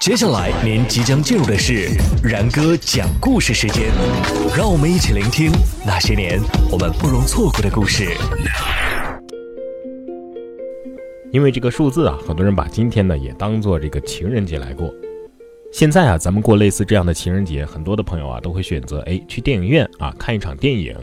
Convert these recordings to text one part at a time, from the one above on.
接下来您即将进入的是然哥讲故事时间，让我们一起聆听那些年我们不容错过的故事。因为这个数字啊，很多人把今天呢也当做这个情人节来过。现在啊，咱们过类似这样的情人节，很多的朋友啊都会选择哎去电影院啊看一场电影，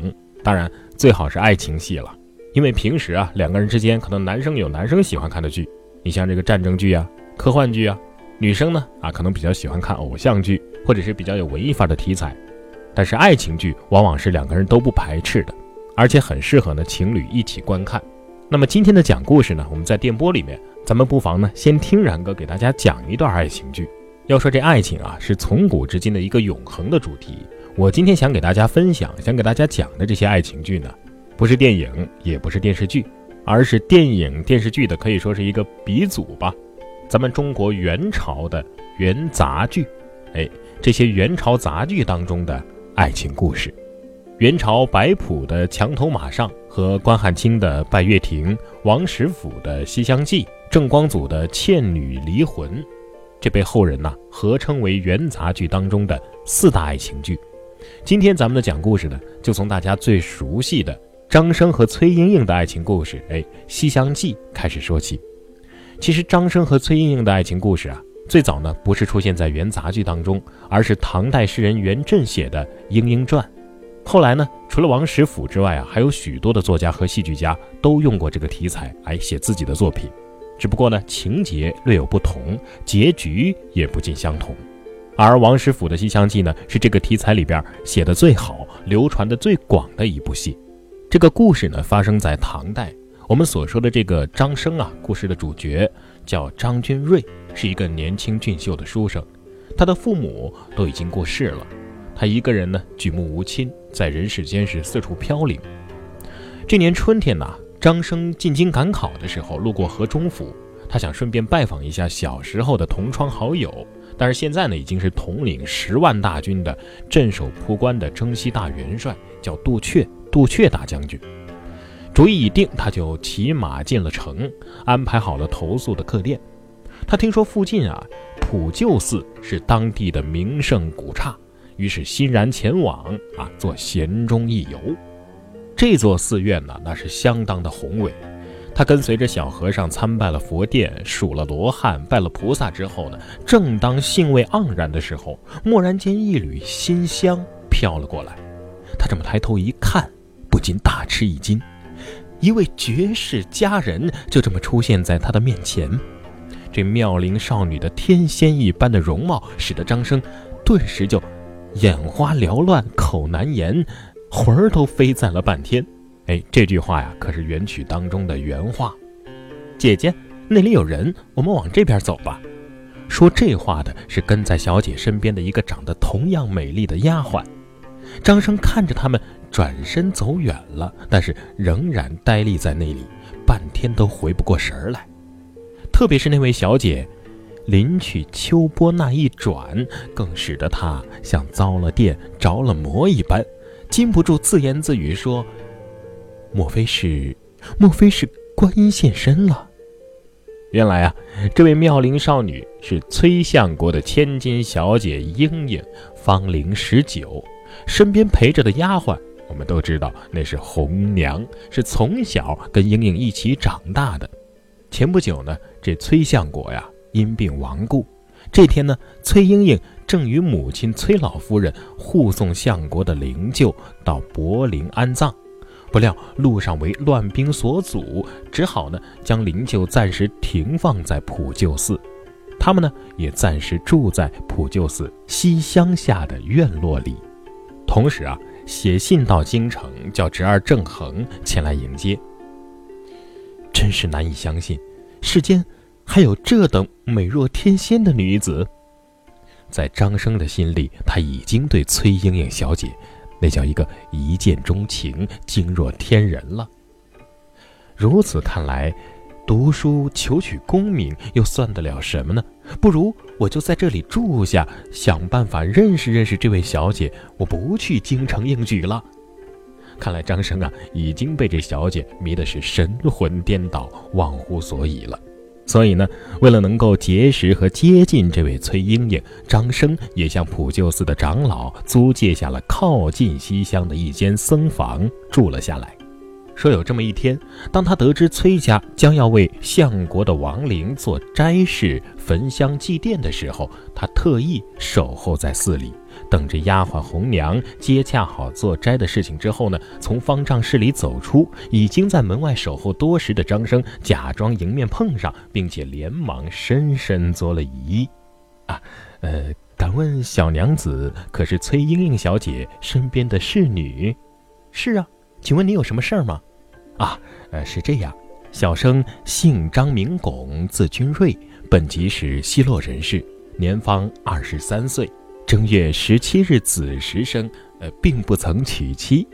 当然最好是爱情戏了，因为平时啊两个人之间可能男生有男生喜欢看的剧，你像这个战争剧啊、科幻剧啊，女生呢啊可能比较喜欢看偶像剧或者是比较有文艺范的题材，但是爱情剧往往是两个人都不排斥的，而且很适合呢情侣一起观看。那么今天的讲故事呢，我们在电波里面，咱们不妨呢先听然哥给大家讲一段爱情剧。要说这爱情啊，是从古至今的一个永恒的主题。我今天想给大家分享、想给大家讲的这些爱情剧呢，不是电影，也不是电视剧，而是电影、电视剧的可以说是一个鼻祖吧。咱们中国元朝的元杂剧，哎，这些元朝杂剧当中的爱情故事。元朝白朴的《墙头马上》和关汉卿的《拜月亭》，王实甫的《西厢记》，郑光祖的《倩女离魂》。这被后人呐合称为元杂剧当中的四大爱情剧。今天咱们的讲故事呢，就从大家最熟悉的张生和崔莺莺的爱情故事，哎，《西厢记》开始说起。其实张生和崔莺莺的爱情故事啊，最早呢不是出现在元杂剧当中，而是唐代诗人元稹写的《莺莺传》。后来呢，除了王实甫之外啊，还有许多的作家和戏剧家都用过这个题材来写自己的作品。只不过呢，情节略有不同，结局也不尽相同。而王实甫的《西厢记》呢，是这个题材里边写的最好、流传的最广的一部戏。这个故事呢，发生在唐代。我们所说的这个张生啊，故事的主角叫张君瑞，是一个年轻俊秀的书生。他的父母都已经过世了，他一个人呢，举目无亲，在人世间是四处飘零。这年春天呢。张生进京赶考的时候，路过河中府，他想顺便拜访一下小时候的同窗好友。但是现在呢，已经是统领十万大军的镇守铺关的征西大元帅，叫杜阙，杜阙大将军。主意已定，他就骑马进了城，安排好了投宿的客店。他听说附近啊，普救寺是当地的名胜古刹，于是欣然前往啊，做闲中一游。这座寺院呢，那是相当的宏伟。他跟随着小和尚参拜了佛殿，数了罗汉，拜了菩萨之后呢，正当兴味盎然的时候，蓦然间一缕馨香飘了过来。他这么抬头一看，不禁大吃一惊，一位绝世佳人就这么出现在他的面前。这妙龄少女的天仙一般的容貌，使得张生顿时就眼花缭乱，口难言。魂儿都飞散了半天，哎，这句话呀，可是原曲当中的原话。姐姐，那里有人，我们往这边走吧。说这话的是跟在小姐身边的一个长得同样美丽的丫鬟。张生看着他们转身走远了，但是仍然呆立在那里，半天都回不过神儿来。特别是那位小姐，临去秋波那一转，更使得她像遭了电着了魔一般。禁不住自言自语说：“莫非是，莫非是观音现身了？”原来啊，这位妙龄少女是崔相国的千金小姐莺莺，芳龄十九，身边陪着的丫鬟，我们都知道那是红娘，是从小跟莺莺一起长大的。前不久呢，这崔相国呀因病亡故，这天呢，崔莺莺。正与母亲崔老夫人护送相国的灵柩到柏林安葬，不料路上为乱兵所阻，只好呢将灵柩暂时停放在普救寺。他们呢也暂时住在普救寺西厢下的院落里，同时啊写信到京城，叫侄儿郑恒前来迎接。真是难以相信，世间还有这等美若天仙的女子。在张生的心里，他已经对崔莺莺小姐，那叫一个一见钟情、惊若天人了。如此看来，读书求取功名又算得了什么呢？不如我就在这里住下，想办法认识认识这位小姐。我不去京城应举了。看来张生啊，已经被这小姐迷的是神魂颠倒、忘乎所以了。所以呢，为了能够结识和接近这位崔莺莺，张生也向普救寺的长老租借下了靠近西厢的一间僧房住了下来。说有这么一天，当他得知崔家将要为相国的亡灵做斋事、焚香祭奠的时候，他特意守候在寺里，等着丫鬟红娘接洽好做斋的事情之后呢，从方丈室里走出。已经在门外守候多时的张生，假装迎面碰上，并且连忙深深作了揖：“啊，呃，敢问小娘子可是崔莺莺小姐身边的侍女？是啊。”请问你有什么事儿吗？啊，呃，是这样，小生姓张名拱，字君瑞，本籍是西洛人士，年方二十三岁，正月十七日子时生，呃，并不曾娶妻。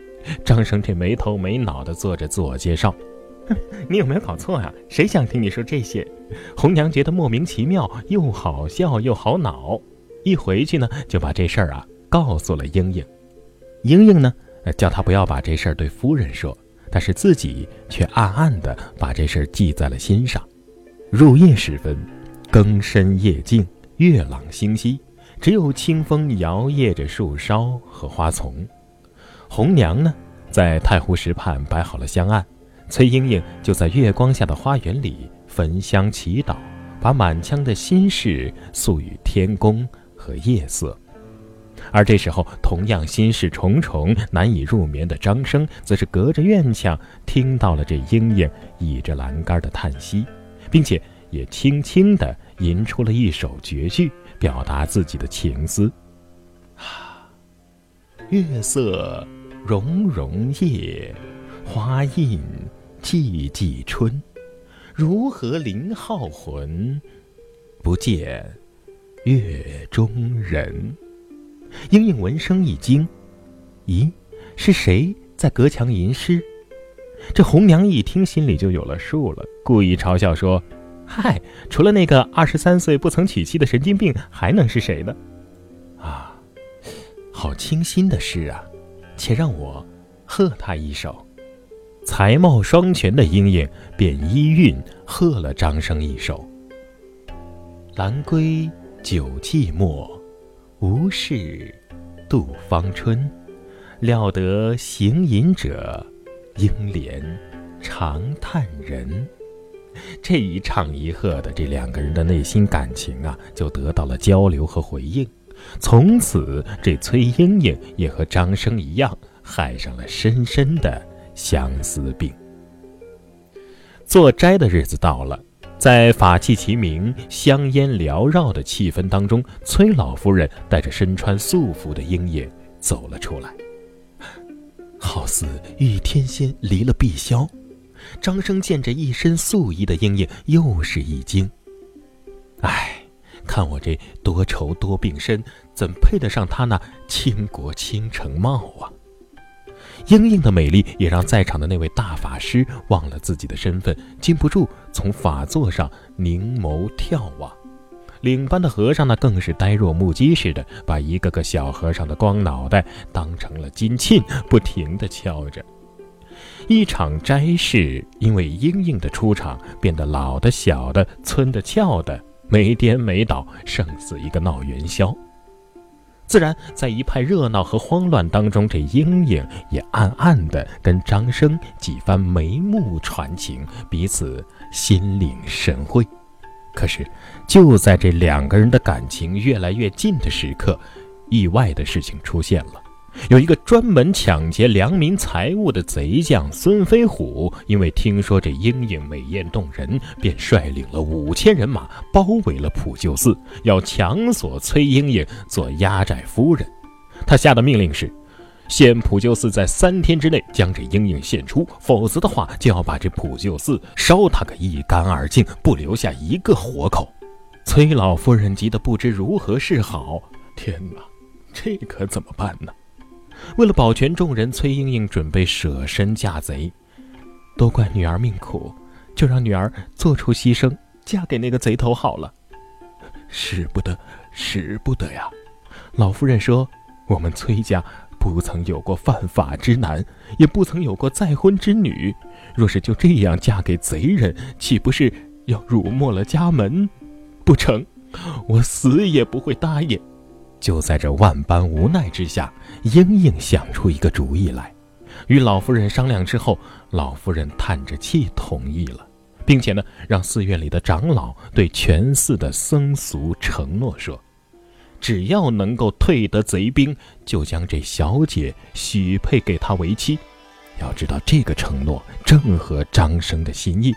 张生这没头没脑的做着自我介绍，你有没有搞错呀？谁想听你说这些？红娘觉得莫名其妙，又好笑又好恼，一回去呢，就把这事儿啊告诉了英英。英英呢？叫他不要把这事儿对夫人说，但是自己却暗暗地把这事儿记在了心上。入夜时分，更深夜静，月朗星稀，只有清风摇曳着树梢和花丛。红娘呢，在太湖石畔摆好了香案，崔莺莺就在月光下的花园里焚香祈祷，把满腔的心事诉与天公和夜色。而这时候，同样心事重重、难以入眠的张生，则是隔着院墙听到了这莺莺倚着栏杆的叹息，并且也轻轻地吟出了一首绝句，表达自己的情思：啊，月色融融夜，花印寂寂春，如何临浩魂，不见月中人？莺莺闻声一惊，咦，是谁在隔墙吟诗？这红娘一听，心里就有了数了，故意嘲笑说：“嗨，除了那个二十三岁不曾娶妻的神经病，还能是谁呢？”啊，好清新的诗啊！且让我贺他一首。才貌双全的莺莺便依韵贺了张生一首：“兰归酒寂寞。”无事度芳春，料得行吟者，应怜长叹人。这一唱一和的，这两个人的内心感情啊，就得到了交流和回应。从此，这崔莺莺也和张生一样，害上了深深的相思病。做斋的日子到了。在法器齐鸣、香烟缭绕的气氛当中，崔老夫人带着身穿素服的莺莺走了出来，好似遇天仙离了碧霄。张生见着一身素衣的莺莺，又是一惊。唉，看我这多愁多病身，怎配得上他那倾国倾城貌啊？莺莺的美丽也让在场的那位大法师忘了自己的身份，禁不住从法座上凝眸眺望。领班的和尚呢，更是呆若木鸡似的，把一个个小和尚的光脑袋当成了金磬，不停地敲着。一场斋事因为莺莺的出场，变得老的、小的、村的、俏的没颠没倒，胜似一个闹元宵。自然，在一派热闹和慌乱当中，这莺莺也暗暗地跟张生几番眉目传情，彼此心领神会。可是，就在这两个人的感情越来越近的时刻，意外的事情出现了。有一个专门抢劫良民财物的贼将孙飞虎，因为听说这莺莺美艳动人，便率领了五千人马包围了普救寺，要强索崔莺莺做压寨夫人。他下的命令是：限普救寺在三天之内将这莺莺献出，否则的话就要把这普救寺烧他个一干二净，不留下一个活口。崔老夫人急得不知如何是好。天哪，这可怎么办呢？为了保全众人，崔莺莺准备舍身嫁贼。都怪女儿命苦，就让女儿做出牺牲，嫁给那个贼头好了。使不得，使不得呀！老夫人说：“我们崔家不曾有过犯法之男，也不曾有过再婚之女。若是就这样嫁给贼人，岂不是要辱没了家门，不成，我死也不会答应。就在这万般无奈之下，英英想出一个主意来，与老夫人商量之后，老夫人叹着气同意了，并且呢，让寺院里的长老对全寺的僧俗承诺说，只要能够退得贼兵，就将这小姐许配给他为妻。要知道，这个承诺正合张生的心意。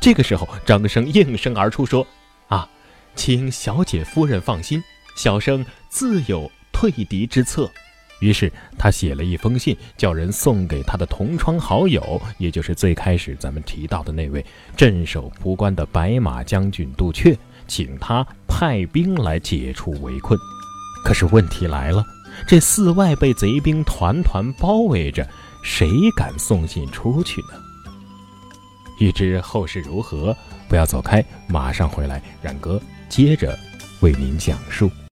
这个时候，张生应声而出说：“啊，请小姐夫人放心。”小生自有退敌之策，于是他写了一封信，叫人送给他的同窗好友，也就是最开始咱们提到的那位镇守蒲关的白马将军杜阙，请他派兵来解除围困。可是问题来了，这寺外被贼兵团团包围着，谁敢送信出去呢？欲知后事如何，不要走开，马上回来，冉哥接着为您讲述。